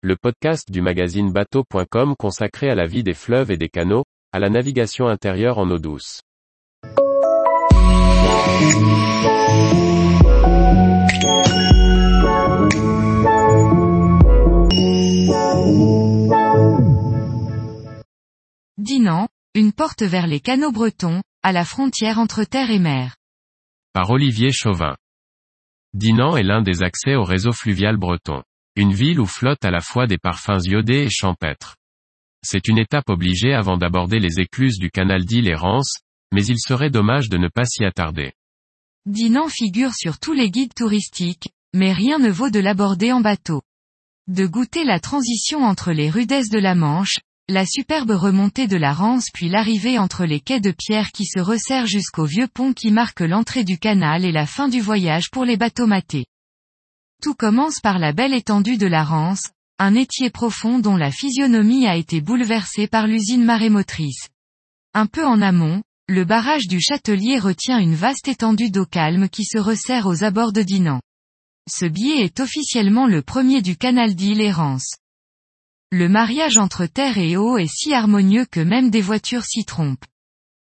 le podcast du magazine bateau.com consacré à la vie des fleuves et des canaux, à la navigation intérieure en eau douce. Dinan, une porte vers les canaux bretons, à la frontière entre terre et mer. Par Olivier Chauvin. Dinan est l'un des accès au réseau fluvial breton. Une ville où flottent à la fois des parfums iodés et champêtres. C'est une étape obligée avant d'aborder les écluses du canal d'Île et Rance, mais il serait dommage de ne pas s'y attarder. Dinan figure sur tous les guides touristiques, mais rien ne vaut de l'aborder en bateau. De goûter la transition entre les rudesses de la Manche, la superbe remontée de la Rance puis l'arrivée entre les quais de pierre qui se resserrent jusqu'au vieux pont qui marque l'entrée du canal et la fin du voyage pour les bateaux matés. Tout commence par la belle étendue de la Rance, un étier profond dont la physionomie a été bouleversée par l'usine marémotrice. Un peu en amont, le barrage du Châtelier retient une vaste étendue d'eau calme qui se resserre aux abords de Dinan. Ce biais est officiellement le premier du canal d'île et Rance. Le mariage entre terre et eau est si harmonieux que même des voitures s'y trompent.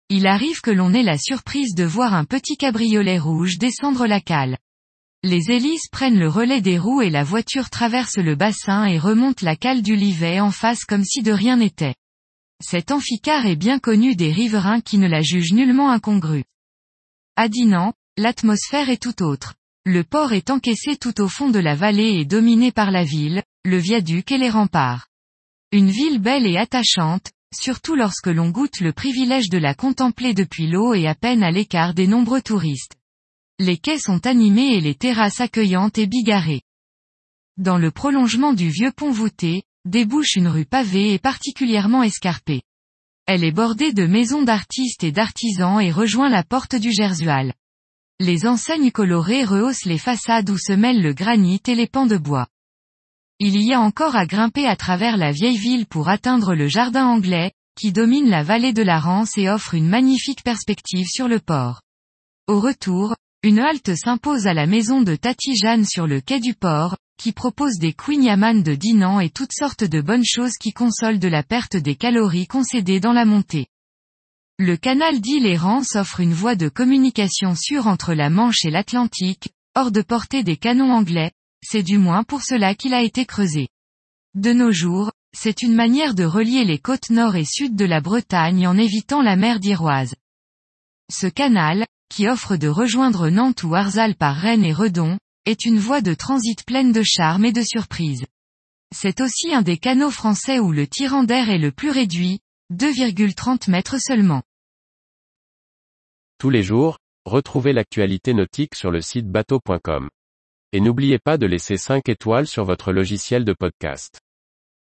Il arrive que l'on ait la surprise de voir un petit cabriolet rouge descendre la cale. Les hélices prennent le relais des roues et la voiture traverse le bassin et remonte la cale du Livet en face comme si de rien n'était. Cet amphicar est bien connu des riverains qui ne la jugent nullement incongrue. À Dinan, l'atmosphère est tout autre. Le port est encaissé tout au fond de la vallée et dominé par la ville, le viaduc et les remparts. Une ville belle et attachante, surtout lorsque l'on goûte le privilège de la contempler depuis l'eau et à peine à l'écart des nombreux touristes. Les quais sont animés et les terrasses accueillantes et bigarrées. Dans le prolongement du vieux pont voûté, débouche une rue pavée et particulièrement escarpée. Elle est bordée de maisons d'artistes et d'artisans et rejoint la porte du Gersual. Les enseignes colorées rehaussent les façades où se mêlent le granit et les pans de bois. Il y a encore à grimper à travers la vieille ville pour atteindre le jardin anglais, qui domine la vallée de la Rance et offre une magnifique perspective sur le port. Au retour, une halte s'impose à la maison de Tati Jeanne sur le quai du port, qui propose des queen de Dinan et toutes sortes de bonnes choses qui consolent de la perte des calories concédées dans la montée. Le canal d'île et offre une voie de communication sûre entre la Manche et l'Atlantique, hors de portée des canons anglais, c'est du moins pour cela qu'il a été creusé. De nos jours, c'est une manière de relier les côtes nord et sud de la Bretagne en évitant la mer d'Iroise. Ce canal, qui offre de rejoindre Nantes ou Arzal par Rennes et Redon, est une voie de transit pleine de charme et de surprise. C'est aussi un des canaux français où le tirant d'air est le plus réduit, 2,30 mètres seulement. Tous les jours, retrouvez l'actualité nautique sur le site bateau.com. Et n'oubliez pas de laisser 5 étoiles sur votre logiciel de podcast.